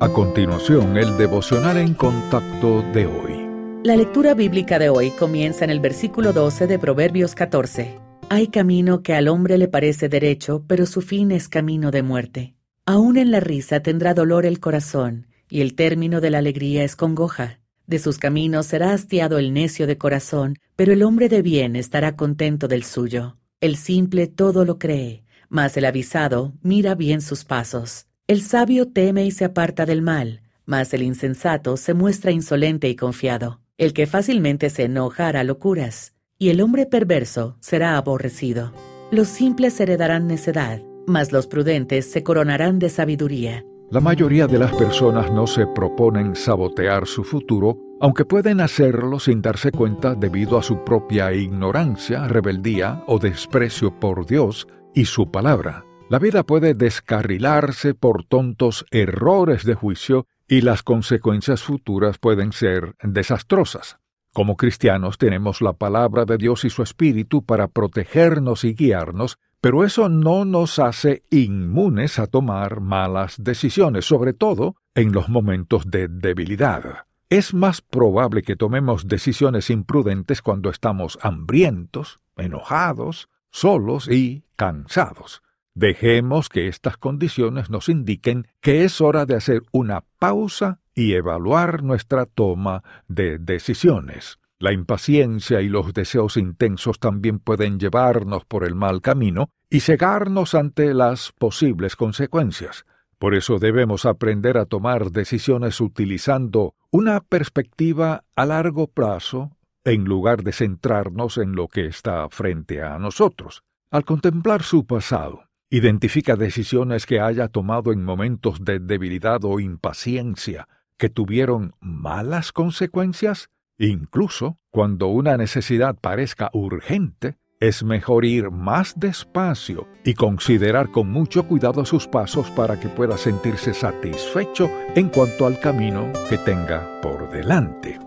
A continuación, el devocional en contacto de hoy. La lectura bíblica de hoy comienza en el versículo 12 de Proverbios 14. Hay camino que al hombre le parece derecho, pero su fin es camino de muerte. Aún en la risa tendrá dolor el corazón, y el término de la alegría es congoja. De sus caminos será hastiado el necio de corazón, pero el hombre de bien estará contento del suyo. El simple todo lo cree, mas el avisado mira bien sus pasos. El sabio teme y se aparta del mal, mas el insensato se muestra insolente y confiado. El que fácilmente se enoja hará locuras, y el hombre perverso será aborrecido. Los simples heredarán necedad, mas los prudentes se coronarán de sabiduría. La mayoría de las personas no se proponen sabotear su futuro, aunque pueden hacerlo sin darse cuenta debido a su propia ignorancia, rebeldía o desprecio por Dios y su palabra. La vida puede descarrilarse por tontos errores de juicio y las consecuencias futuras pueden ser desastrosas. Como cristianos tenemos la palabra de Dios y su Espíritu para protegernos y guiarnos, pero eso no nos hace inmunes a tomar malas decisiones, sobre todo en los momentos de debilidad. Es más probable que tomemos decisiones imprudentes cuando estamos hambrientos, enojados, solos y cansados. Dejemos que estas condiciones nos indiquen que es hora de hacer una pausa y evaluar nuestra toma de decisiones. La impaciencia y los deseos intensos también pueden llevarnos por el mal camino y cegarnos ante las posibles consecuencias. Por eso debemos aprender a tomar decisiones utilizando una perspectiva a largo plazo en lugar de centrarnos en lo que está frente a nosotros. Al contemplar su pasado, Identifica decisiones que haya tomado en momentos de debilidad o impaciencia que tuvieron malas consecuencias. Incluso cuando una necesidad parezca urgente, es mejor ir más despacio y considerar con mucho cuidado sus pasos para que pueda sentirse satisfecho en cuanto al camino que tenga por delante.